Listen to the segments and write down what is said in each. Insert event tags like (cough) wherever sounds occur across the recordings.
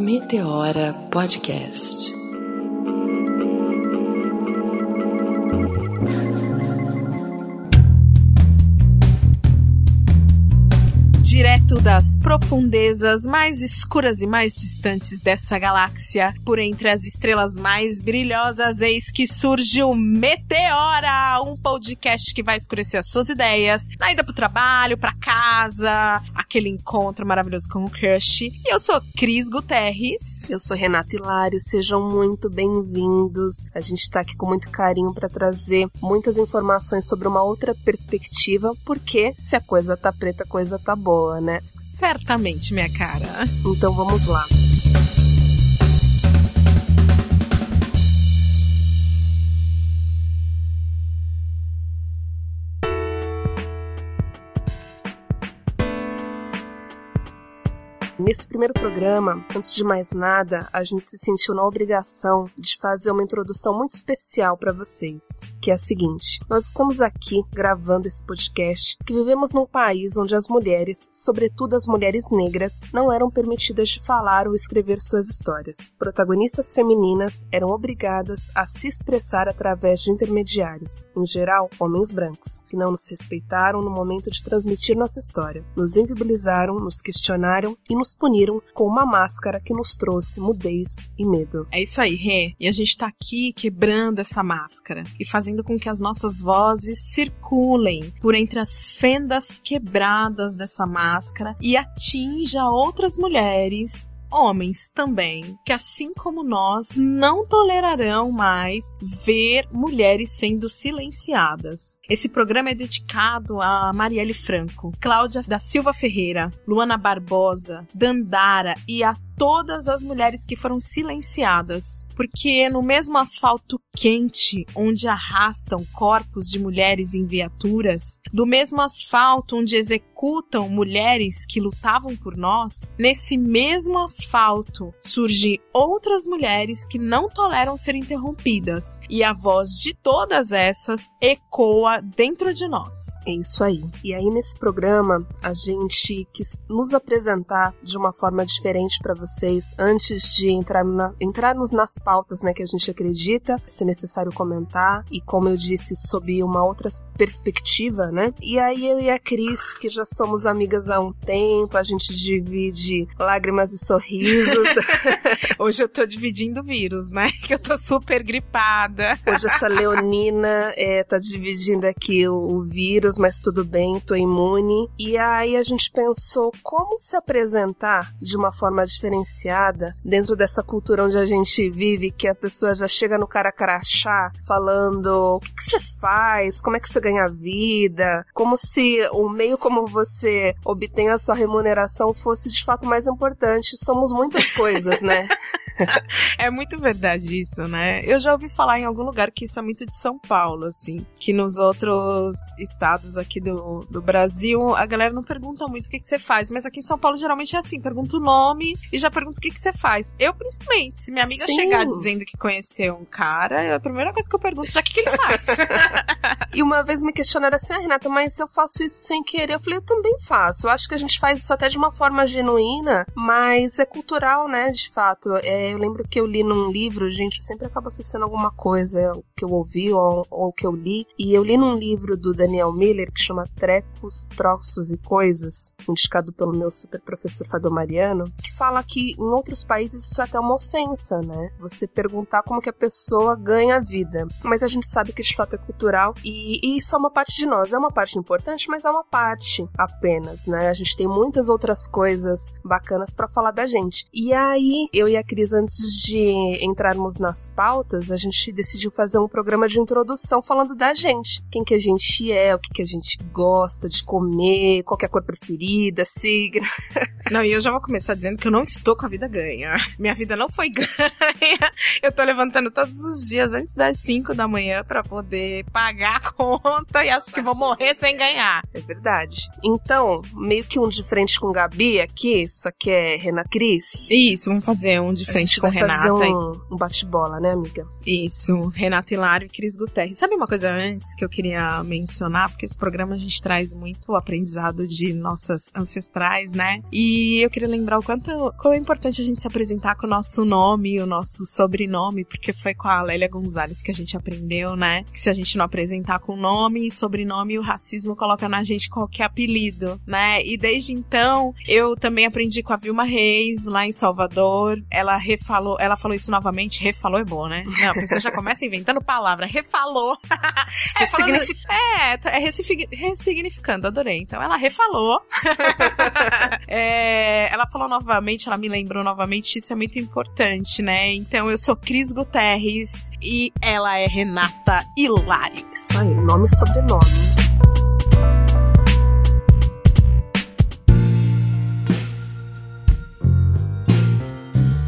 Meteora Podcast. direto das profundezas mais escuras e mais distantes dessa galáxia, por entre as estrelas mais brilhosas, eis que surge o Meteora, um podcast que vai escurecer as suas ideias, na ida pro trabalho, pra casa, aquele encontro maravilhoso com o crush. E eu sou Cris Guterres. Eu sou Renata Hilário, sejam muito bem-vindos. A gente tá aqui com muito carinho para trazer muitas informações sobre uma outra perspectiva, porque se a coisa tá preta, a coisa tá boa boa, né? Certamente, minha cara. Então vamos lá. Nesse primeiro programa, antes de mais nada, a gente se sentiu na obrigação de fazer uma introdução muito especial para vocês, que é a seguinte: nós estamos aqui gravando esse podcast que vivemos num país onde as mulheres, sobretudo as mulheres negras, não eram permitidas de falar ou escrever suas histórias. Protagonistas femininas eram obrigadas a se expressar através de intermediários, em geral, homens brancos, que não nos respeitaram no momento de transmitir nossa história, nos invibilizaram, nos questionaram e nos puniram com uma máscara que nos trouxe mudez e medo. É isso aí, Rê. E a gente tá aqui quebrando essa máscara e fazendo com que as nossas vozes circulem por entre as fendas quebradas dessa máscara e atinja outras mulheres homens também, que assim como nós, não tolerarão mais ver mulheres sendo silenciadas. Esse programa é dedicado a Marielle Franco, Cláudia da Silva Ferreira, Luana Barbosa, Dandara e a todas as mulheres que foram silenciadas, porque no mesmo asfalto quente onde arrastam corpos de mulheres em viaturas, do mesmo asfalto onde executam mulheres que lutavam por nós, nesse mesmo asfalto surgem outras mulheres que não toleram ser interrompidas, e a voz de todas essas ecoa dentro de nós. É isso aí. E aí nesse programa a gente quis nos apresentar de uma forma diferente para vocês vocês antes de entrar na, entrarmos nas pautas né, que a gente acredita, se necessário comentar, e como eu disse, sob uma outra perspectiva, né? E aí eu e a Cris, que já somos amigas há um tempo, a gente divide lágrimas e sorrisos. (laughs) Hoje eu tô dividindo vírus, né? (laughs) Que eu tô super gripada. Hoje essa Leonina é, tá dividindo aqui o, o vírus, mas tudo bem, tô imune. E aí a gente pensou como se apresentar de uma forma diferente diferenciada dentro dessa cultura onde a gente vive, que a pessoa já chega no cara crachá falando o que, que você faz, como é que você ganha vida, como se o meio como você obtém a sua remuneração fosse de fato mais importante. Somos muitas coisas, né? (laughs) é muito verdade isso, né? Eu já ouvi falar em algum lugar que isso é muito de São Paulo, assim. Que nos outros estados aqui do, do Brasil, a galera não pergunta muito o que, que você faz. Mas aqui em São Paulo, geralmente é assim: pergunta o nome e já pergunta o que, que você faz. Eu, principalmente, se minha amiga Sim. chegar dizendo que conheceu um cara, é a primeira coisa que eu pergunto já o que, que ele faz. (laughs) e uma vez me questionaram assim: ah, Renata, mas eu faço isso sem querer. Eu falei: eu também faço. Eu acho que a gente faz isso até de uma forma genuína, mas é cultural, né? De fato. É eu lembro que eu li num livro, gente, eu sempre acabo associando alguma coisa que eu ouvi ou, ou que eu li. E eu li num livro do Daniel Miller que chama Trecos, Troços e Coisas, indicado pelo meu super professor Fábio Mariano, que fala que em outros países isso é até uma ofensa, né? Você perguntar como que a pessoa ganha a vida. Mas a gente sabe que de fato é cultural e, e isso é uma parte de nós. É uma parte importante, mas é uma parte apenas, né? A gente tem muitas outras coisas bacanas para falar da gente. E aí, eu e a Cris antes de entrarmos nas pautas, a gente decidiu fazer um programa de introdução falando da gente. Quem que a gente é, o que, que a gente gosta de comer, qual é a cor preferida, signo. (laughs) Não, e eu já vou começar dizendo que eu não estou com a vida ganha. Minha vida não foi (laughs) ganha. Eu tô levantando todos os dias antes das 5 da manhã para poder pagar a conta e acho que vou morrer sem ganhar. É verdade. Então, meio que um de frente com Gabi aqui, só que é Renan Cris. Isso, vamos fazer um de frente com vai Renata. Fazer um, um bate-bola, né, amiga? Isso, Renata Hilário e Cris Guterres. Sabe uma coisa antes que eu queria mencionar? Porque esse programa a gente traz muito aprendizado de nossas ancestrais, né? E eu queria lembrar o quanto quão é importante a gente se apresentar com o nosso nome, o nosso sobrenome, porque foi com a Lélia Gonzalez que a gente aprendeu, né? Que se a gente não apresentar com nome e sobrenome, o racismo coloca na gente qualquer apelido, né? E desde então, eu também aprendi com a Vilma Reis, lá em Salvador. Ela refalou, ela falou isso novamente, refalou é bom, né? Não, a pessoa já começa inventando palavra, refalou. (laughs) é, falando, é, é ressignificando, adorei. Então ela refalou. (laughs) é, ela falou novamente, ela me lembrou novamente, isso é muito importante, né? Então eu sou Cris Guterres e ela é Renata Hilário. Isso aí, nome e sobrenome.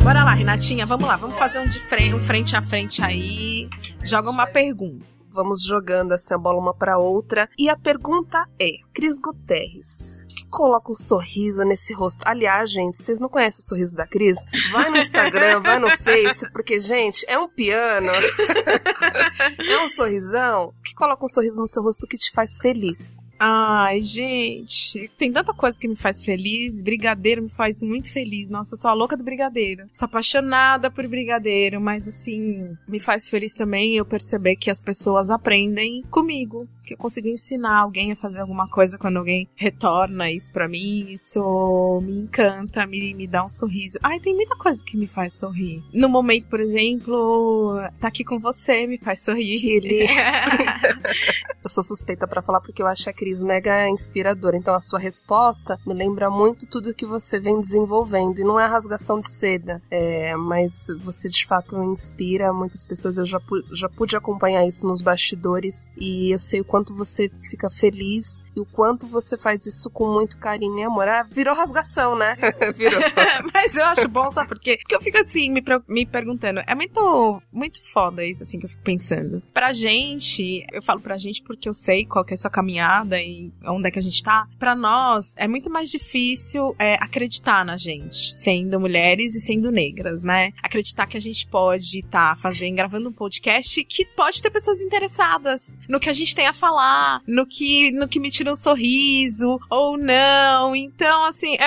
Bora lá, Renatinha, vamos lá, vamos fazer um de frente, um frente a frente aí. Joga uma pergunta. Vamos jogando essa bola uma para outra. E a pergunta é: Cris Guterres, que coloca um sorriso nesse rosto? Aliás, gente, vocês não conhecem o sorriso da Cris? Vai no Instagram, vai no Face, porque, gente, é um piano. (laughs) é um sorrisão que coloca um sorriso no seu rosto que te faz feliz. Ai, gente, tem tanta coisa que me faz feliz. Brigadeiro me faz muito feliz. Nossa, eu sou a louca do brigadeiro. Sou apaixonada por brigadeiro, mas assim, me faz feliz também eu perceber que as pessoas aprendem comigo que eu consigo ensinar alguém a fazer alguma coisa quando alguém retorna isso para mim, isso me encanta, me, me dá um sorriso. Ai, tem muita coisa que me faz sorrir. No momento, por exemplo, tá aqui com você me faz sorrir. (laughs) Eu sou suspeita para falar porque eu acho a Cris mega inspiradora. Então a sua resposta me lembra muito tudo que você vem desenvolvendo. E não é rasgação de seda, é, mas você de fato inspira muitas pessoas. Eu já, já pude acompanhar isso nos bastidores e eu sei o quanto você fica feliz e o quanto você faz isso com muito carinho e amor. Ah, virou rasgação, né? (laughs) virou. (laughs) Mas eu acho bom, sabe por quê? Porque eu fico assim, me, me perguntando. É muito, muito foda isso, assim, que eu fico pensando. Pra gente, eu falo pra gente porque eu sei qual que é a sua caminhada e onde é que a gente tá. Pra nós, é muito mais difícil é, acreditar na gente, sendo mulheres e sendo negras, né? Acreditar que a gente pode estar tá fazendo, gravando um podcast que pode ter pessoas interessadas no que a gente tem a falar, no que, no que me tira um sorriso, ou não. Então, assim, é,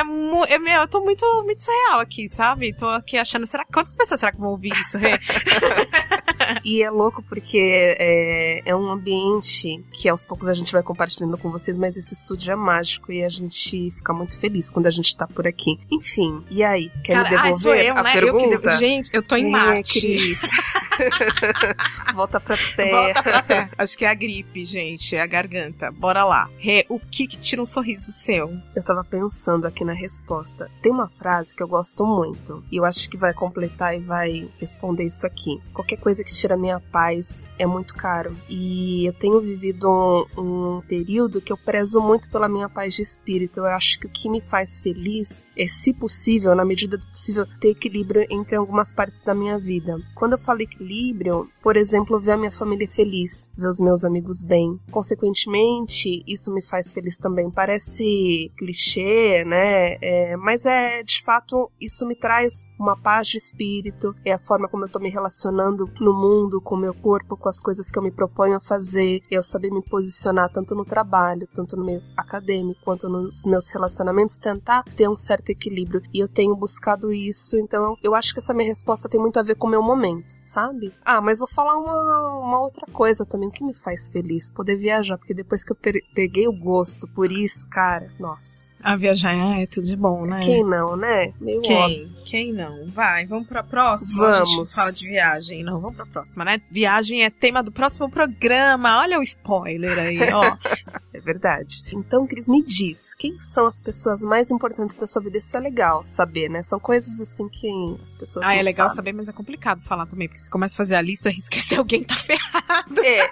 é meu, eu tô muito, muito surreal aqui, sabe? Tô aqui achando, será quantas pessoas será que vão ouvir isso? (laughs) e é louco porque é, é um ambiente que aos poucos a gente vai compartilhando com vocês, mas esse estúdio é mágico e a gente fica muito feliz quando a gente tá por aqui. Enfim, e aí? Quer Cara, me devolver ai, eu, a né? pergunta? Eu devo... Gente, eu tô em Marte. (laughs) Volta pra terra. Volta pra terra. Acho que é a gripe, gente. É a garganta. Bora lá. Rê, o que que tira um sorriso seu? Eu tava pensando aqui na resposta. Tem uma frase que eu gosto muito. E eu acho que vai completar e vai responder isso aqui. Qualquer coisa que tira minha paz é muito caro. E eu tenho vivido um, um período que eu prezo muito pela minha paz de espírito. Eu acho que o que me faz feliz é, se possível, na medida do possível, ter equilíbrio entre algumas partes da minha vida. Quando eu falo equilíbrio, por exemplo, ver a minha família feliz, ver os meus amigos bem. Consequentemente, isso me faz feliz também. Parece clichê, né? É, mas é, de fato, isso me traz uma paz de espírito, é a forma como eu tô me relacionando no mundo, com o meu corpo, com as coisas que eu me proponho a fazer, eu saber me posicionar tanto no trabalho, tanto no meio acadêmico, quanto nos meus relacionamentos, tentar ter um certo equilíbrio. E eu tenho buscado isso, então eu acho que essa minha resposta tem muito a ver com o meu momento, sabe? Ah, mas vou falar uma, uma outra coisa também que me faz feliz, poder viajar, porque depois que eu peguei o gosto por isso, cara, nossa. A viajar é tudo de bom, né? Quem não, né? Meio Quem? Óbvio. Quem não? Vai, vamos pra próxima. Vamos. A fala de viagem. Não, vamos pra próxima, né? Viagem é tema do próximo programa. Olha o spoiler aí, ó. (laughs) é verdade. Então, Cris, me diz, quem são as pessoas mais importantes da sua vida? Isso é legal saber, né? São coisas assim que as pessoas Ah, é legal sabem. saber, mas é complicado falar também, porque você começa a fazer a lista (laughs) e esquecer alguém tá ferrado. É,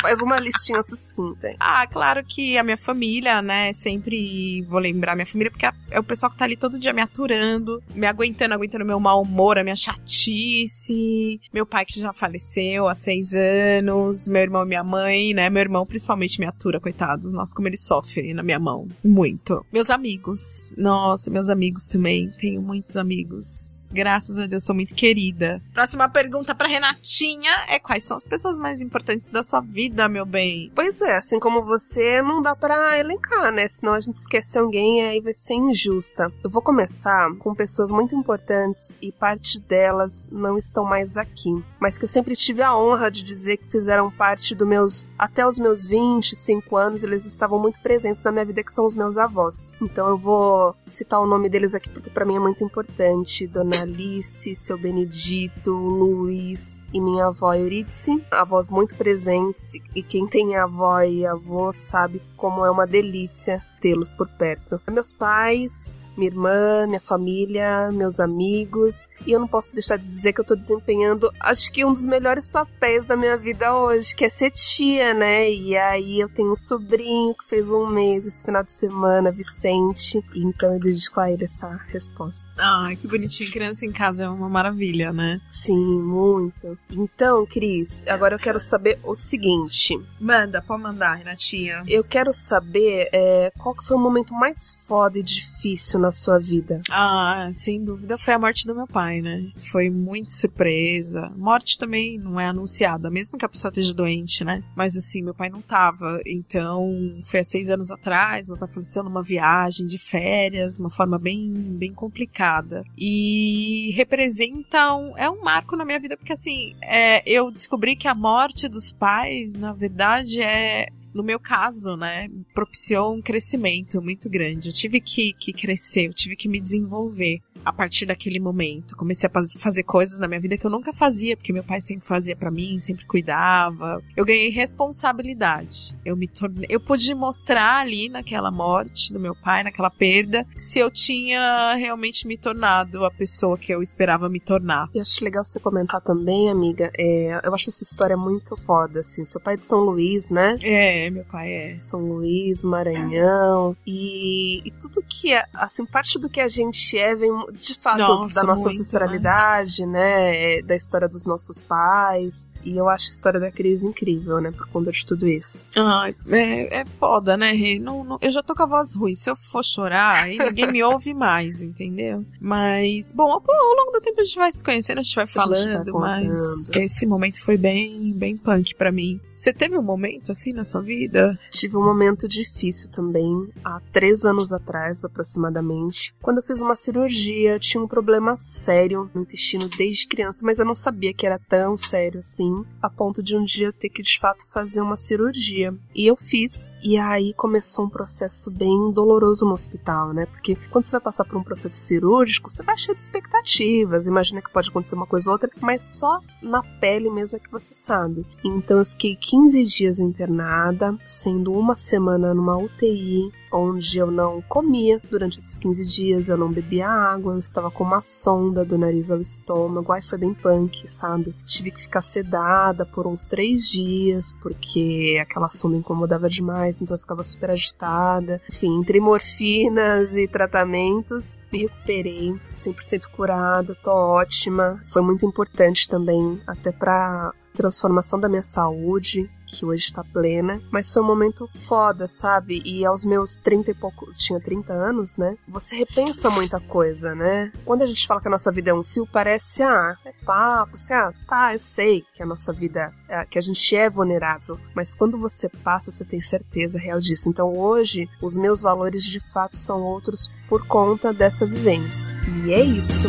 faz uma listinha sucinta. Ah, claro que a minha família, né? Sempre vou lembrar minha família, porque é o pessoal que tá ali todo dia me aturando, me aguentando, aguentando meu mau humor, a minha chatice. Meu pai que já faleceu há seis anos, meu irmão e minha mãe, né? Meu irmão principalmente me atura, coitado. Nossa, como ele sofre na minha mão. Muito. Meus amigos. Nossa, meus amigos também. Tenho muitos amigos. Graças a Deus, sou muito querida. Próxima pergunta pra Renatinha é quais são as pessoas mais importantes da sua vida, meu bem? Pois é, assim como você, não dá para elencar, né? Senão a gente esquece alguém e aí vai ser injusta. Eu vou começar com pessoas muito importantes e parte delas não estão mais aqui, mas que eu sempre tive a honra de dizer que fizeram parte do meus até os meus 25 anos, eles estavam muito presentes na minha vida que são os meus avós. Então eu vou citar o nome deles aqui porque para mim é muito importante. Dona Alice, seu Benedito, Luiz e minha avó Eurídice, avós muito presentes e quem tem avó e avô sabe como é uma delícia tê-los por perto. Meus pais, minha irmã, minha família, meus amigos, e eu não posso deixar de dizer que eu tô desempenhando, acho que um dos melhores papéis da minha vida hoje, que é ser tia, né? E aí eu tenho um sobrinho que fez um mês esse final de semana, Vicente, então eu dedico a ele essa resposta. Ai, que bonitinho, criança em casa é uma maravilha, né? Sim, muito. Então, Cris, agora eu quero saber o seguinte. Manda, pode mandar, Renatinha. Eu quero saber é, qual que foi o momento mais foda e difícil na sua vida? Ah, sem dúvida foi a morte do meu pai, né? Foi muito surpresa. Morte também não é anunciada, mesmo que a pessoa esteja doente, né? Mas assim, meu pai não tava. Então, foi há seis anos atrás, meu pai faleceu numa viagem de férias, uma forma bem, bem complicada. E representa um, é um marco na minha vida, porque assim, é, eu descobri que a morte dos pais, na verdade, é no meu caso, né, propiciou um crescimento muito grande. Eu tive que, que crescer, eu tive que me desenvolver a partir daquele momento. Comecei a fazer coisas na minha vida que eu nunca fazia, porque meu pai sempre fazia para mim, sempre cuidava. Eu ganhei responsabilidade. Eu me tornei, eu pude mostrar ali naquela morte do meu pai, naquela perda, se eu tinha realmente me tornado a pessoa que eu esperava me tornar. E acho legal você comentar também, amiga. É, eu acho essa história muito foda, assim. Seu pai é de São Luís, né? É, meu pai é. São Luís, Maranhão. E, e tudo que é, assim, parte do que a gente é vem de fato nossa, da nossa muito, ancestralidade, né? né? Da história dos nossos pais. E eu acho a história da crise incrível, né? Por conta de tudo isso. Ah, é, é foda, né, Rê? Não, não, eu já tô com a voz ruim. Se eu for chorar, aí ninguém me ouve mais, (laughs) entendeu? Mas, bom, ao, ao longo do tempo a gente vai se conhecendo, a gente vai falando, gente mas esse momento foi bem, bem punk para mim. Você teve um momento assim na sua vida? Tive um momento difícil também, há três anos atrás aproximadamente, quando eu fiz uma cirurgia. Eu tinha um problema sério no intestino desde criança, mas eu não sabia que era tão sério assim, a ponto de um dia eu ter que de fato fazer uma cirurgia. E eu fiz, e aí começou um processo bem doloroso no hospital, né? Porque quando você vai passar por um processo cirúrgico, você vai cheio de expectativas, imagina que pode acontecer uma coisa ou outra, mas só na pele mesmo é que você sabe. Então eu fiquei 15 dias internada, sendo uma semana numa UTI, onde eu não comia durante esses 15 dias, eu não bebia água, eu estava com uma sonda do nariz ao estômago, aí foi bem punk, sabe? Tive que ficar sedada por uns três dias, porque aquela sonda incomodava demais, então eu ficava super agitada. Enfim, entre morfinas e tratamentos, me recuperei, 100% curada, tô ótima. Foi muito importante também, até pra transformação da minha saúde, que hoje está plena, mas foi um momento foda, sabe? E aos meus 30 e pouco, tinha 30 anos, né? Você repensa muita coisa, né? Quando a gente fala que a nossa vida é um fio, parece, ah, é papo, assim, ah, tá, eu sei que a nossa vida, é, que a gente é vulnerável, mas quando você passa, você tem certeza real disso. Então hoje, os meus valores de fato são outros por conta dessa vivência. E é isso.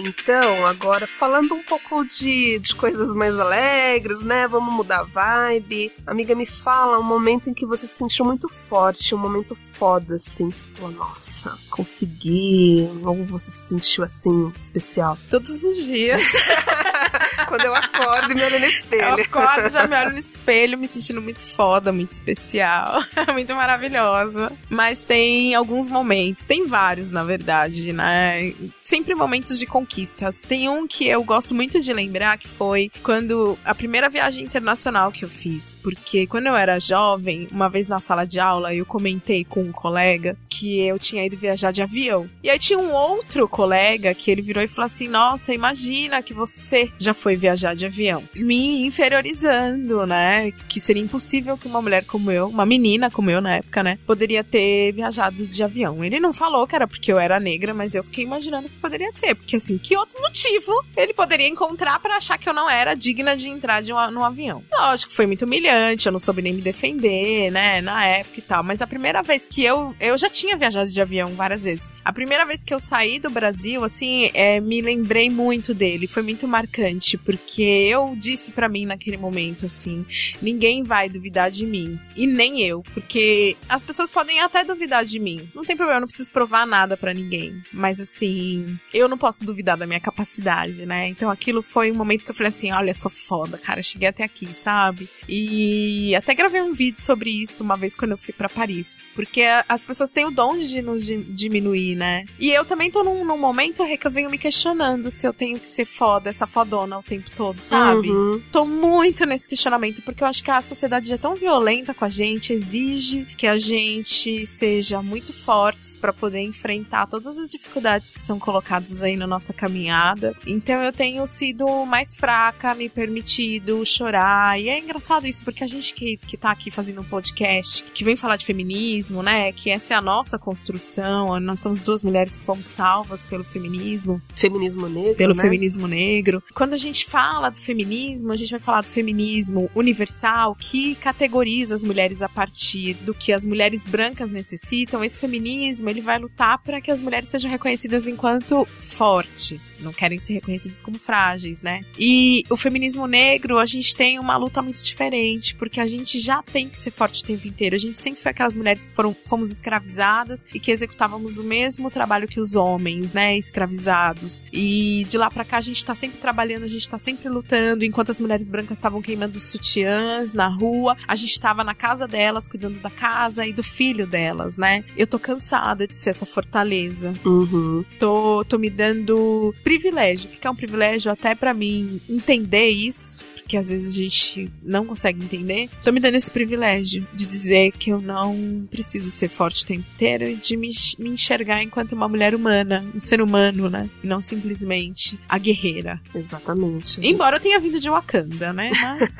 Então, agora falando um pouco de, de coisas mais alegres, né? Vamos mudar a vibe. Amiga, me fala um momento em que você se sentiu muito forte, um momento foda, assim. Você falou, nossa, consegui. Ou você se sentiu assim, especial? Todos os dias. (laughs) Quando eu acordo e me olho no espelho. Eu acordo, já me olho no (laughs) espelho, me sentindo muito foda, muito especial, (laughs) muito maravilhosa. Mas tem alguns momentos, tem vários, na verdade, né? Sempre momentos de conquistas. Tem um que eu gosto muito de lembrar, que foi quando a primeira viagem internacional que eu fiz. Porque quando eu era jovem, uma vez na sala de aula, eu comentei com um colega que eu tinha ido viajar de avião. E aí tinha um outro colega que ele virou e falou assim: Nossa, imagina que você já foi viajar de avião, me inferiorizando, né? Que seria impossível que uma mulher como eu, uma menina como eu na época, né, poderia ter viajado de avião. Ele não falou que era porque eu era negra, mas eu fiquei imaginando que poderia ser, porque assim, que outro motivo ele poderia encontrar para achar que eu não era digna de entrar de um, num avião? Lógico, foi muito humilhante, eu não soube nem me defender, né, na época e tal, mas a primeira vez que eu, eu já tinha viajado de avião várias vezes. A primeira vez que eu saí do Brasil, assim, é, me lembrei muito dele, foi muito marcante, porque eu disse para mim naquele momento, assim, ninguém vai duvidar de mim, e nem eu, porque as pessoas podem até duvidar de mim, não tem problema, eu não preciso provar nada para ninguém, mas assim, eu não posso duvidar da minha capacidade, né, então aquilo foi um momento que eu falei assim, olha, sou foda, cara, cheguei até aqui, sabe, e até gravei um vídeo sobre isso uma vez quando eu fui para Paris, porque as pessoas têm o dom de nos diminuir, né, e eu também tô num, num momento que eu venho me questionando se eu tenho que ser foda, essa fodona o tempo todo, sabe? Uhum. Tô muito nesse questionamento, porque eu acho que a sociedade é tão violenta com a gente, exige que a gente seja muito fortes para poder enfrentar todas as dificuldades que são colocadas aí na nossa caminhada. Então eu tenho sido mais fraca, me permitido chorar. E é engraçado isso, porque a gente que, que tá aqui fazendo um podcast, que vem falar de feminismo, né? Que essa é a nossa construção, nós somos duas mulheres que fomos salvas pelo feminismo. Feminismo negro. Pelo né? feminismo negro. Quando a gente fala do feminismo, a gente vai falar do feminismo universal, que categoriza as mulheres a partir do que as mulheres brancas necessitam. Esse feminismo, ele vai lutar para que as mulheres sejam reconhecidas enquanto fortes, não querem ser reconhecidas como frágeis, né? E o feminismo negro, a gente tem uma luta muito diferente, porque a gente já tem que ser forte o tempo inteiro. A gente sempre foi aquelas mulheres que foram, fomos escravizadas e que executávamos o mesmo trabalho que os homens, né? Escravizados. E de lá para cá a gente tá sempre trabalhando, a gente tá sempre lutando, enquanto as mulheres brancas estavam queimando sutiãs na rua, a gente tava na casa delas, cuidando da casa e do filho delas, né? Eu tô cansada de ser essa fortaleza. Uhum. Tô, tô me dando privilégio, porque é um privilégio até para mim entender isso, que às vezes a gente não consegue entender, tô me dando esse privilégio de dizer que eu não preciso ser forte o tempo inteiro e de me, me enxergar enquanto uma mulher humana, um ser humano, né? E não simplesmente a guerreira. Exatamente. Embora eu tenha vindo de Wakanda, né? Mas.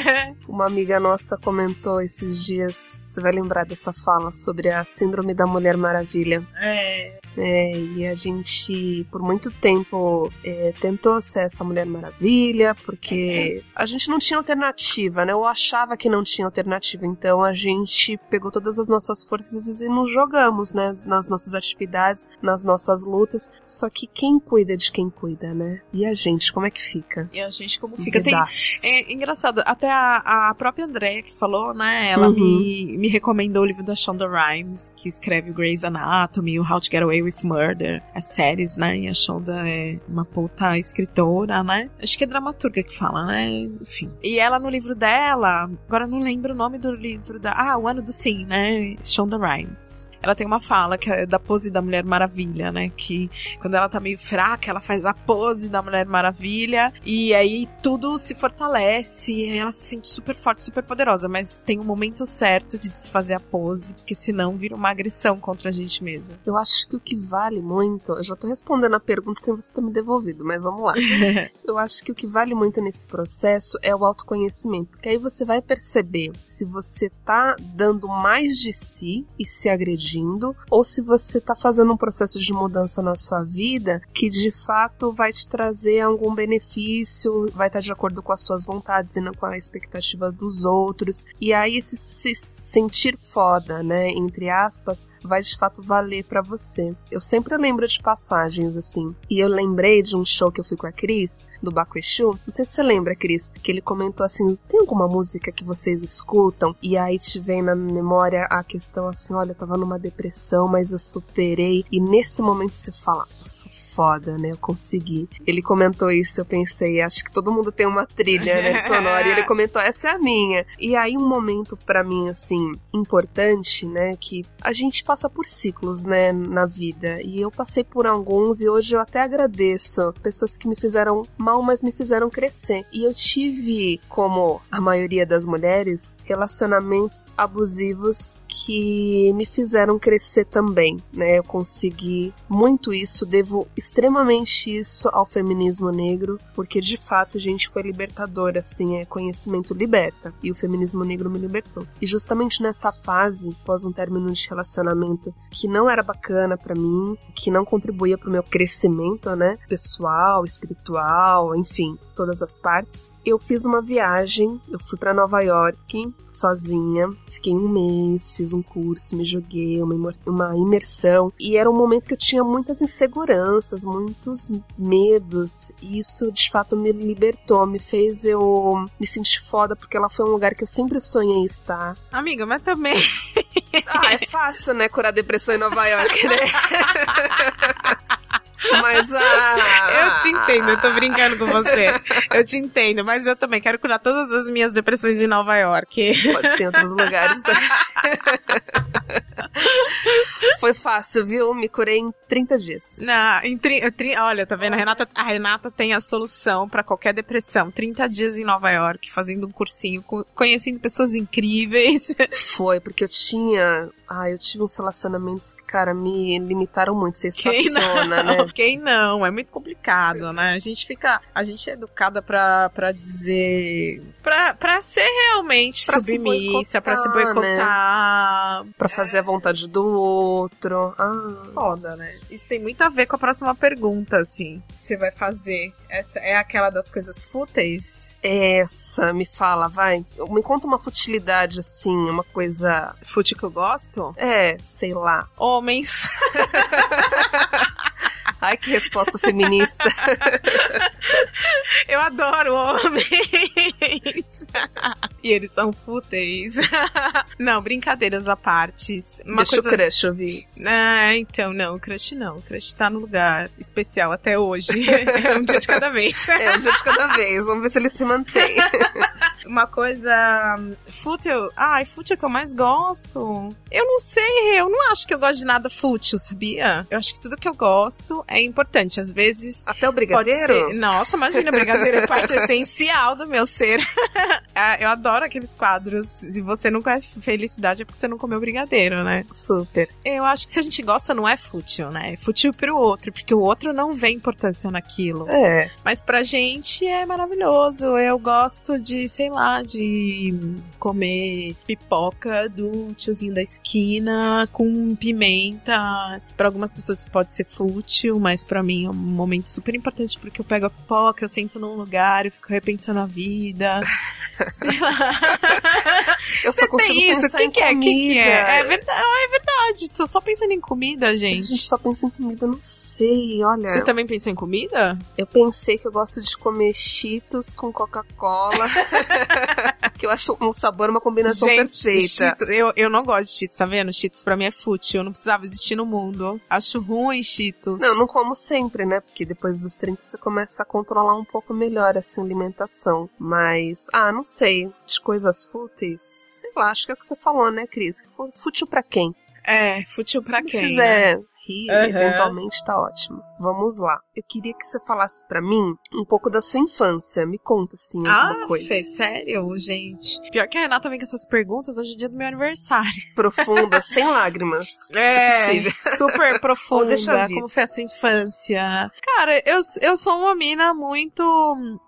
(laughs) uma amiga nossa comentou esses dias, você vai lembrar dessa fala sobre a Síndrome da Mulher Maravilha. É. É, e a gente, por muito tempo, é, tentou ser essa Mulher Maravilha, porque a gente não tinha alternativa, né? Eu achava que não tinha alternativa. Então a gente pegou todas as nossas forças e nos jogamos, né? Nas nossas atividades, nas nossas lutas. Só que quem cuida de quem cuida, né? E a gente, como é que fica? E a gente, como fica? Tem, é engraçado, até a, a própria Andrea que falou, né? Ela uhum. me, me recomendou o livro da Shonda Rhimes, que escreve o Grey's Anatomy, o How to Get Away with Murder, as séries, né? E a Shonda é uma puta escritora, né? Acho que é dramaturga que fala, né? enfim. E ela no livro dela, agora não lembro o nome do livro da. Ah, O Ano do Sim, né? Shonda Rhimes ela tem uma fala que é da pose da Mulher Maravilha, né? Que quando ela tá meio fraca, ela faz a pose da Mulher Maravilha e aí tudo se fortalece, ela se sente super forte, super poderosa, mas tem um momento certo de desfazer a pose, porque senão vira uma agressão contra a gente mesma. Eu acho que o que vale muito, eu já tô respondendo a pergunta sem você ter me devolvido, mas vamos lá. (laughs) eu acho que o que vale muito nesse processo é o autoconhecimento, porque aí você vai perceber se você tá dando mais de si e se agredindo ou se você está fazendo um processo de mudança na sua vida que de fato vai te trazer algum benefício, vai estar de acordo com as suas vontades e não com a expectativa dos outros. E aí esse se sentir foda, né, entre aspas, vai de fato valer para você. Eu sempre lembro de passagens assim. E eu lembrei de um show que eu fui com a Cris, do Baco Exu. Não sei se você lembra, Cris, que ele comentou assim: tem alguma música que vocês escutam? E aí te vem na memória a questão assim: olha, eu tava numa depressão, mas eu superei. E nesse momento você fala, nossa, foda, né? Eu consegui. Ele comentou isso, eu pensei, acho que todo mundo tem uma trilha, né, (laughs) sonora. e ele comentou, essa é a minha. E aí um momento para mim, assim, importante, né, que a gente passa por ciclos, né, na vida. E eu passei por alguns e hoje eu até agradeço pessoas que me fizeram mal, mas me fizeram crescer. E eu tive, como a maioria das mulheres, relacionamentos abusivos que me fizeram crescer também, né? Eu consegui muito isso, devo extremamente isso ao feminismo negro, porque de fato, gente, foi libertador, assim, é conhecimento liberta. E o feminismo negro me libertou. E justamente nessa fase, após um término de relacionamento que não era bacana para mim, que não contribuía para o meu crescimento, né, pessoal, espiritual, enfim, todas as partes, eu fiz uma viagem, eu fui para Nova York sozinha, fiquei um mês, fiz um curso, me joguei, uma imersão, e era um momento que eu tinha muitas inseguranças, muitos medos, e isso de fato me libertou, me fez eu me sentir foda, porque ela foi um lugar que eu sempre sonhei estar. Amiga, mas também. ah, é fácil, né, curar depressão em Nova York, né? (laughs) Mas ah, Eu te entendo, eu tô brincando com você. Eu te entendo, mas eu também quero curar todas as minhas depressões em Nova York. Pode ser em outros lugares. Né? (laughs) Foi fácil, viu? Me curei em 30 dias. Não, em tri, tri, olha, tá vendo? A Renata, a Renata tem a solução para qualquer depressão. 30 dias em Nova York, fazendo um cursinho, conhecendo pessoas incríveis. (laughs) Foi, porque eu tinha. Ah, eu tive uns relacionamentos que, cara, me limitaram muito. Você estaciona, né? (laughs) Quem não? É muito complicado, né? A gente fica. A gente é educada pra, pra dizer. Pra, pra ser realmente pra submissa, se pra se boicotar. Né? Pra fazer a vontade do outro. Ah. Foda, né? Isso tem muito a ver com a próxima pergunta, assim. Que você vai fazer. Essa é aquela das coisas fúteis? Essa, me fala, vai. Me conta uma futilidade, assim, uma coisa. Fútil que eu gosto? É, sei lá. Homens. (laughs) Ai, que resposta feminista. Eu adoro homens. e eles são fúteis. Não, brincadeiras à parte. Uma Deixa coisa... o crush ouvir Ah, então, não, o crush não. O crush tá no lugar especial até hoje. (laughs) É um dia de cada vez. É um dia de cada vez. Vamos ver se ele se mantém. (laughs) Uma coisa fútil. Ai, fútil que eu mais gosto. Eu não sei, eu não acho que eu gosto de nada fútil, sabia? Eu acho que tudo que eu gosto é importante. Às vezes. Até o brigadeiro? Ser... Nossa, imagina, brigadeiro é parte (laughs) essencial do meu ser. Ah, eu adoro aqueles quadros. Se você não conhece felicidade é porque você não comeu brigadeiro, né? Super. Eu acho que se a gente gosta, não é fútil, né? É fútil pro outro, porque o outro não vê importância naquilo. É. Mas pra gente é maravilhoso. Eu gosto de, sei lá, de comer pipoca do tiozinho da esquina com pimenta. Para algumas pessoas pode ser fútil, mas para mim é um momento super importante porque eu pego a pipoca, eu sento num lugar, eu fico repensando a vida. (laughs) sei lá. Eu só consigo isso. pensar que em que é? comida. Que, que é? É verdade, é verdade. Tô só pensando em comida, gente. A gente só pensa em comida, não sei, olha. Você também pensou em comida? Eu pensei que eu gosto de comer Cheetos com Coca-Cola. (laughs) que eu acho um sabor, uma combinação Gente, perfeita. Cheetos, eu, eu não gosto de Cheetos, tá vendo? Cheetos pra mim é fútil, eu não precisava existir no mundo. Acho ruim Cheetos. Não, não como sempre, né? Porque depois dos 30 você começa a controlar um pouco melhor essa alimentação. Mas, ah, não sei, de coisas fúteis. Sei lá, acho que é o que você falou, né, Cris? Que foi fútil pra quem? É, fútil pra Se quem? fizer né? Rir, uhum. eventualmente tá ótimo. Vamos lá. Eu queria que você falasse para mim um pouco da sua infância. Me conta, assim, alguma ah, coisa. Fê, sério, gente? Pior que a Renata vem com essas perguntas hoje é dia do meu aniversário. (laughs) Profunda, sem lágrimas. É, super (laughs) profunda. deixa como foi a sua infância? Cara, eu, eu sou uma mina muito...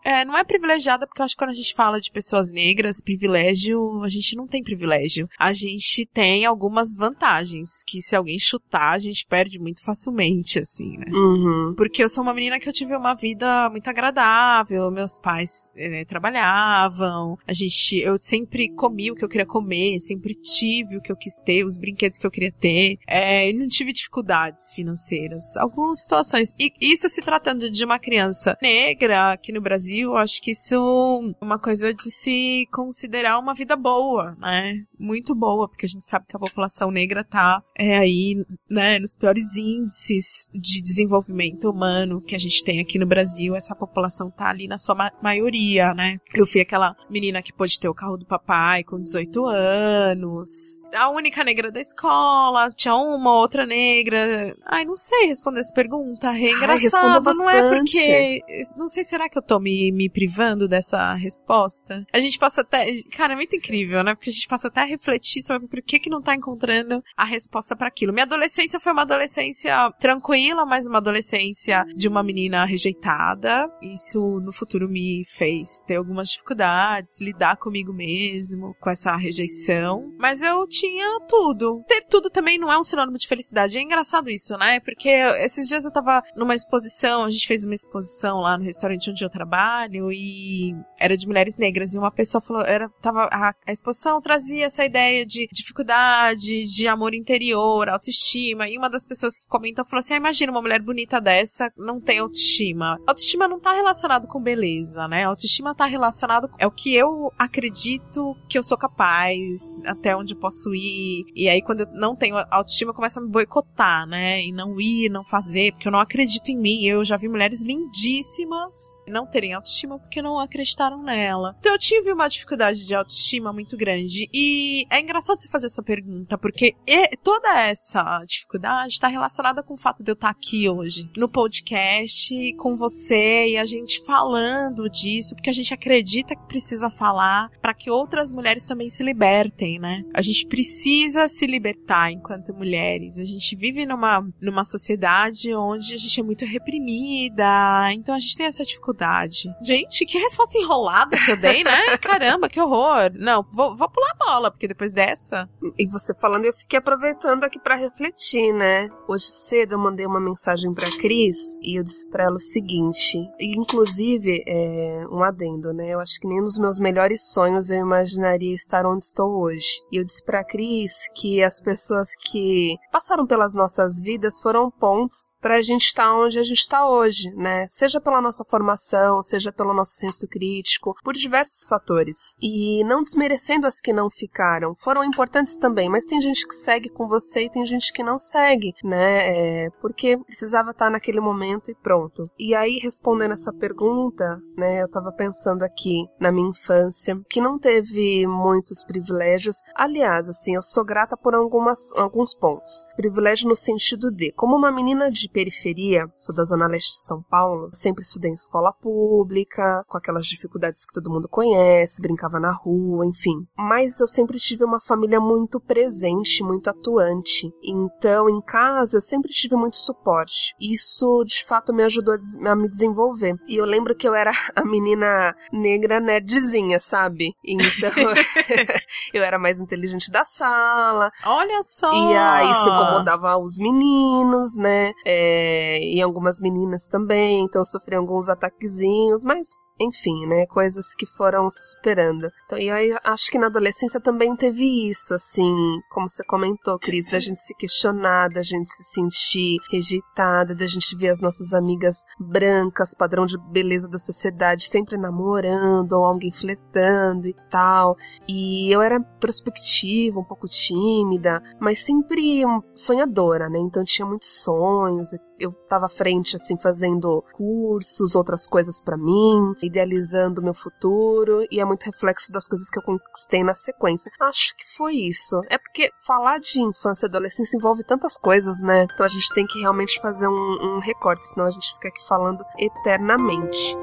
É, não é privilegiada, porque eu acho que quando a gente fala de pessoas negras, privilégio, a gente não tem privilégio. A gente tem algumas vantagens, que se alguém chutar, a gente perde muito facilmente, assim, né? Uhum. Porque eu sou uma menina que eu tive uma vida muito agradável, meus pais é, trabalhavam, a gente, eu sempre comi o que eu queria comer, sempre tive o que eu quis ter, os brinquedos que eu queria ter, é, não tive dificuldades financeiras, algumas situações. E isso se tratando de uma criança negra aqui no Brasil, acho que isso é uma coisa de se considerar uma vida boa, né? Muito boa, porque a gente sabe que a população negra tá é, aí, né, nos piores índices de desenvolvimento humano que a gente tem aqui no Brasil, essa população tá ali na sua ma maioria, né? Eu fui aquela menina que pôde ter o carro do papai com 18 anos, a única negra da escola, tinha uma outra negra. Ai, não sei responder essa pergunta, é engraçado, Ai, não é porque... Não sei, será que eu tô me, me privando dessa resposta? A gente passa até... Cara, é muito incrível, né? Porque a gente passa até refletir sobre por que que não tá encontrando a resposta para aquilo. Minha adolescência foi uma adolescência tranquila, mas uma adolescência de uma menina rejeitada. Isso no futuro me fez ter algumas dificuldades, lidar comigo mesmo, com essa rejeição. Mas eu tinha tudo. Ter tudo também não é um sinônimo de felicidade. É engraçado isso, né? Porque esses dias eu tava numa exposição, a gente fez uma exposição lá no restaurante onde eu trabalho e era de mulheres negras e uma pessoa falou, era tava a, a exposição trazia essa ideia de dificuldade, de amor interior, autoestima, e uma das pessoas que comentou falou assim: ah, imagina uma mulher bonita dessa não tem autoestima. Autoestima não tá relacionado com beleza, né? Autoestima tá relacionado é o que eu acredito que eu sou capaz, até onde eu posso ir. E aí quando eu não tenho autoestima, eu começo a me boicotar, né? E não ir, não fazer, porque eu não acredito em mim. Eu já vi mulheres lindíssimas não terem autoestima porque não acreditaram nela. Então eu tive uma dificuldade de autoestima muito grande. E é engraçado você fazer essa pergunta, porque toda essa dificuldade está relacionada com o fato de eu estar aqui hoje, no podcast, com você e a gente falando disso, porque a gente acredita que precisa falar para que outras mulheres também se libertem, né? A gente precisa se libertar enquanto mulheres. A gente vive numa, numa sociedade onde a gente é muito reprimida, então a gente tem essa dificuldade. Gente, que resposta enrolada que eu dei, né? (laughs) Caramba, que horror. Não, vou, vou pular a bola, porque depois dessa. E você falando, eu fiquei aproveitando aqui para refletir, né? Hoje cedo eu mandei uma mensagem pra Cris e eu disse pra ela o seguinte, e inclusive, é, um adendo, né? Eu acho que nem nos meus melhores sonhos eu imaginaria estar onde estou hoje. E eu disse pra Cris que as pessoas que passaram pelas nossas vidas foram pontos pra gente estar onde a gente está hoje, né? Seja pela nossa formação, seja pelo nosso senso crítico, por diversos fatores. E não desmerecendo as que não ficaram, foram importantes também, mas tem gente que segue com você e tem gente que não segue, né? É, porque precisava estar naquele momento e pronto. E aí, respondendo essa pergunta, né, eu tava pensando aqui na minha infância, que não teve muitos privilégios. Aliás, assim, eu sou grata por algumas, alguns pontos. Privilégio no sentido de, como uma menina de periferia, sou da Zona Leste de São Paulo, sempre estudei em escola pública, com aquelas dificuldades que todo mundo conhece, brincava na rua, enfim. Mas eu sempre tive uma família muito presente, muito atuante. Então, em casa, eu sempre tive muito suporte. Isso, de fato, me ajudou a, a me desenvolver. E eu lembro que eu era a menina negra nerdzinha, sabe? Então, (laughs) eu era mais inteligente da sala. Olha só! E aí, isso incomodava os meninos, né? É, e algumas meninas também. Então, eu sofri alguns ataquezinhos, mas enfim, né, coisas que foram se superando. Então, e aí acho que na adolescência também teve isso, assim, como você comentou, Cris, da gente se questionar, da gente se sentir rejeitada, da gente ver as nossas amigas brancas, padrão de beleza da sociedade, sempre namorando ou alguém flertando e tal. E eu era introspectiva, um pouco tímida, mas sempre sonhadora, né? Então tinha muitos sonhos, eu estava à frente, assim, fazendo cursos, outras coisas para mim, idealizando meu futuro, e é muito reflexo das coisas que eu conquistei na sequência. Acho que foi isso. É porque falar de infância e adolescência envolve tantas coisas, né? Então a gente tem que realmente fazer um, um recorte, senão a gente fica aqui falando eternamente.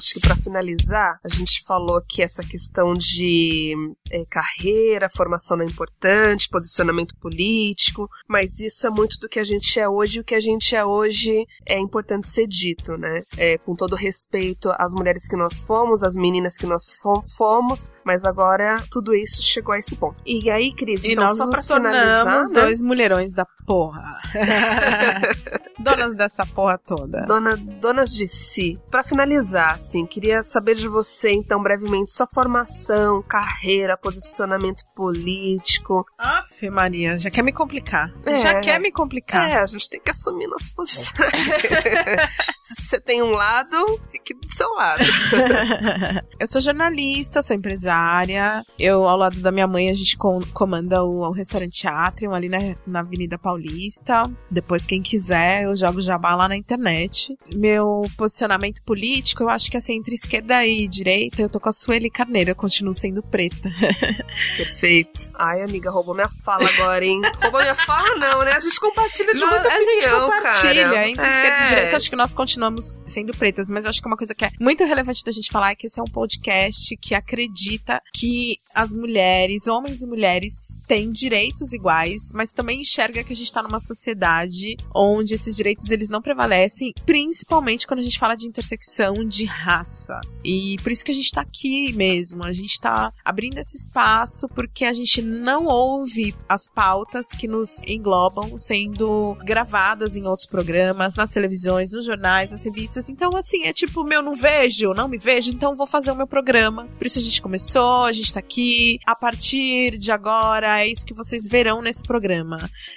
Acho que para finalizar, a gente falou que essa questão de é, carreira, formação é importante, posicionamento político, mas isso é muito do que a gente é hoje e o que a gente é hoje é importante ser dito, né? É, com todo respeito às mulheres que nós fomos, às meninas que nós fomos, mas agora tudo isso chegou a esse ponto. E aí, Cris, e então nós só nos pra finalizar, né? dois mulherões da porra. (laughs) Donas dessa porra toda. Dona, donas de si. Pra finalizar, assim, queria saber de você, então, brevemente, sua formação, carreira, posicionamento político. Aff, Maria, já quer me complicar. É. Já quer me complicar. É, a gente tem que assumir nossa posição. (laughs) Se você tem um lado, fique do seu lado. (laughs) eu sou jornalista, sou empresária. Eu, ao lado da minha mãe, a gente com- comanda o, o restaurante Atrium ali na, na Avenida Paulista. Depois, quem quiser, eu jogo jabá lá na internet. Meu posicionamento político, eu acho que assim, entre esquerda e direita, eu tô com a Sueli Carneiro, eu continuo sendo preta. (laughs) Perfeito. Ai, amiga, roubou minha fala agora, hein? (laughs) roubou minha fala, não, né? A gente compartilha de Não, muita a gente opinião, compartilha cara. entre esquerda e É. direita. Acho que nós continuamos sendo pretas, mas acho que uma coisa que é muito relevante da gente falar é que esse é um podcast que acredita que as mulheres, homens e mulheres, têm direitos iguais, mas também enxerga que a gente tá numa sociedade onde esses direitos eles não prevalecem, principalmente quando a gente fala de intersecção de raça. E por isso que a gente tá aqui mesmo. A gente tá abrindo esse espaço porque a gente não ouve as pautas que nos englobam sendo gravadas em outros programas, nas televisões, nos jornais, nas revistas. Então, assim, é tipo, meu, não vejo, não me vejo, então vou fazer o meu programa. Por isso a gente começou, a gente tá aqui. A partir de agora, é isso que vocês verão nesse programa.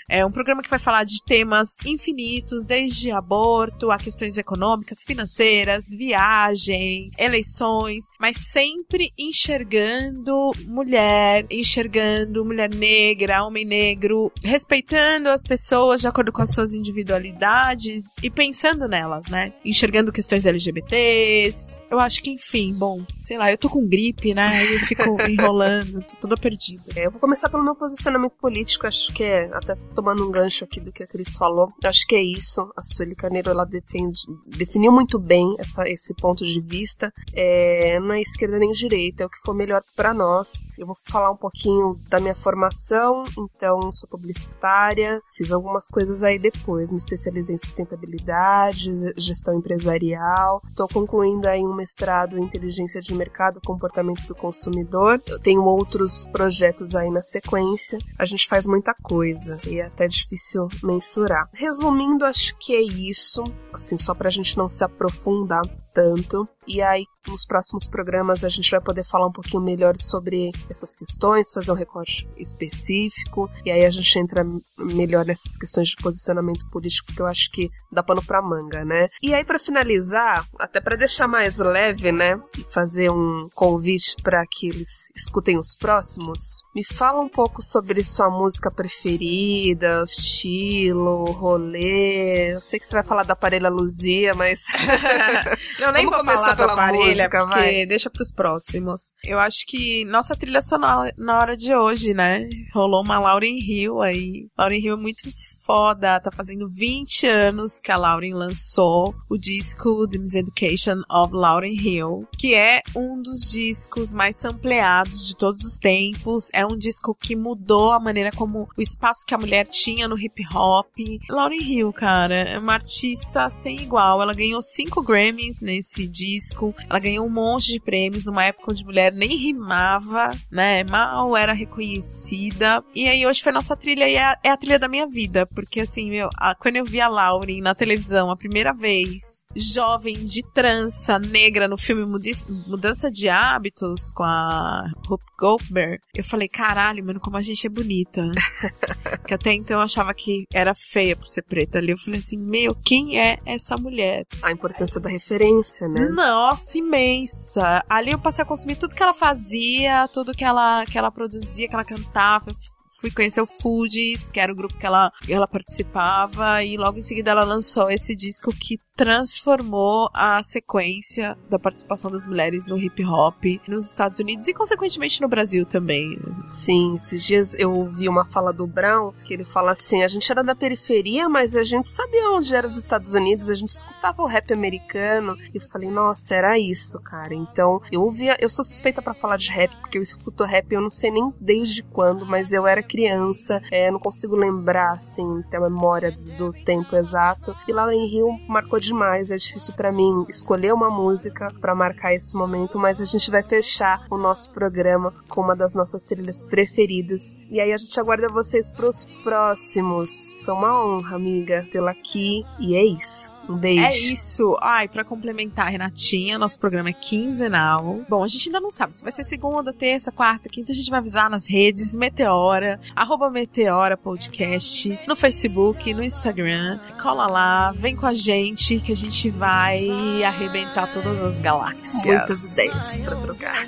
É um programa que vai falar de temas infinitos, desde aborto a questões econômicas, financeiras, viagem, eleições, mas sempre enxergando mulher, enxergando mulher negra, homem negro, respeitando as pessoas de acordo com as suas individualidades e pensando nelas, né? Enxergando questões LGBTs. Eu acho que, enfim, bom, sei lá, eu tô com gripe, né? Eu fico enrolando, (laughs) tô toda perdida. É, eu vou começar pelo meu posicionamento político, acho que é, até tomando um gancho aqui do que a Cris falou, acho que é isso. A Sueli Carneiro, ela defende, definiu muito bem essa, esse ponto de vista. É, não é esquerda nem direita, é o que for melhor para nós. Eu vou falar um pouquinho da minha formação, então sou publicitária, fiz algumas coisas aí depois, me especializei em sustentabilidade, gestão empresarial, estou concluindo aí um mestrado em inteligência de mercado, comportamento do consumidor. Eu tenho outros projetos aí na sequência. A gente faz muita coisa e é até difícil mensurar. Resumindo, acho que é isso, assim, só pra gente não se aprofundar tanto. E aí, nos próximos programas, a gente vai poder falar um pouquinho melhor sobre essas questões, fazer um recorte específico, e aí a gente entra melhor nessas questões de posicionamento político, que eu acho que dá pano pra manga, né? E aí, para finalizar, até para deixar mais leve, né, e fazer um convite para que eles escutem os próximos, me fala um pouco sobre sua música preferida, estilo, rolê. Eu sei que você vai falar da Parelha Luzia, mas. (laughs) (laughs) Não, nem Vamos vou começar falar pela parelha, música, porque vai. deixa pros próximos. Eu acho que nossa trilha sonora na hora de hoje, né? Rolou uma Lauren Hill aí. Lauren Hill é muito foda, tá fazendo 20 anos que a Lauren lançou o disco The Miseducation of Lauren Hill, que é um dos discos mais sampleados de todos os tempos. É um disco que mudou a maneira como o espaço que a mulher tinha no hip hop. Lauren Hill, cara, é uma artista sem igual. Ela ganhou cinco Grammys nesse disco. Ela ganhou um monte de prêmios numa época onde mulher nem rimava, né? Mal era reconhecida. E aí hoje foi nossa trilha e é, é a trilha da minha vida. Porque assim, meu, a- quando eu vi a Lauren na televisão a primeira vez, jovem de trança negra no filme Mudança de Hábitos com a Hope Goldberg, eu falei, caralho, mano, como a gente é bonita. (laughs) Porque até então eu achava que era feia por ser preta ali. Eu falei assim, meu, quem é essa mulher? A importância da referência, né? Nossa, imensa. Ali eu passei a consumir tudo que ela fazia, tudo que ela, que ela produzia, que ela cantava. Eu Fui conhecer o Foodies, que era o grupo que ela, ela participava, e logo em seguida ela lançou esse disco que transformou a sequência da participação das mulheres no hip hop nos Estados Unidos e, consequentemente, no Brasil também. Sim, esses dias eu ouvi uma fala do Brown, que ele fala assim: a gente era da periferia, mas a gente sabia onde eram os Estados Unidos, a gente escutava o rap americano. E eu falei, nossa, era isso, cara. Então, eu ouvia, eu sou suspeita pra falar de rap, porque eu escuto rap, eu não sei nem desde quando, mas eu era criança, é, não consigo lembrar, assim, ter a memória do tempo exato. E Lauren Hill marcou demais, é difícil pra mim escolher uma música pra marcar esse momento, mas a gente vai fechar o nosso programa com uma das nossas trilhas preferidas. E aí a gente aguarda vocês pros próximos. Foi uma honra, amiga, tê-la aqui. E é isso. Um beijo. É isso. Ai, pra complementar, Renatinha, nosso programa é quinzenal. Bom, a gente ainda não sabe se vai ser segunda, terça, quarta, quinta. A gente vai avisar nas redes Meteora, arroba Meteora Podcast, no Facebook, no Instagram. Cola lá, vem com a gente que a gente vai arrebentar todas as galáxias. Muitas ideias pra trocar.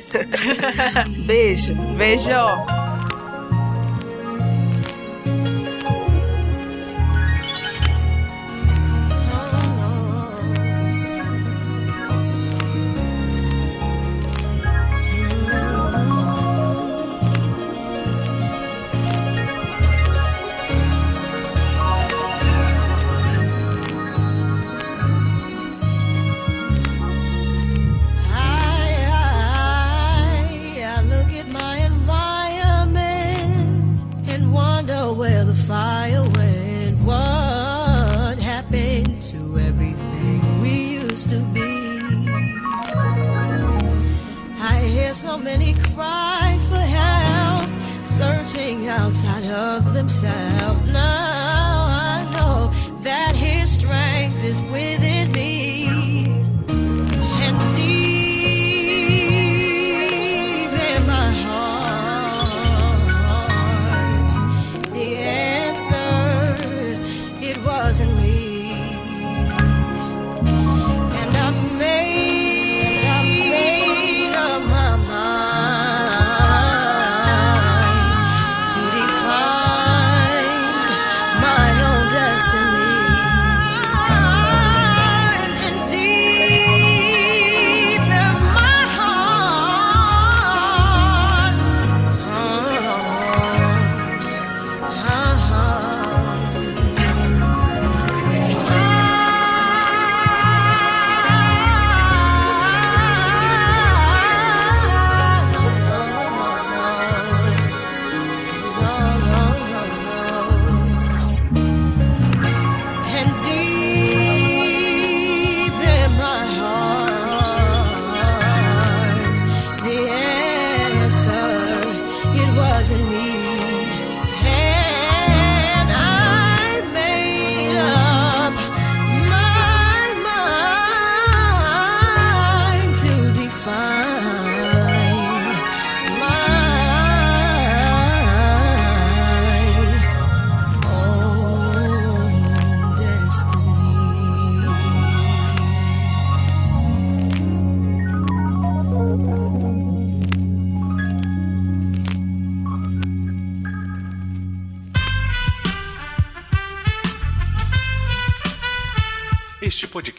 (laughs) beijo. Beijo! outside of themselves.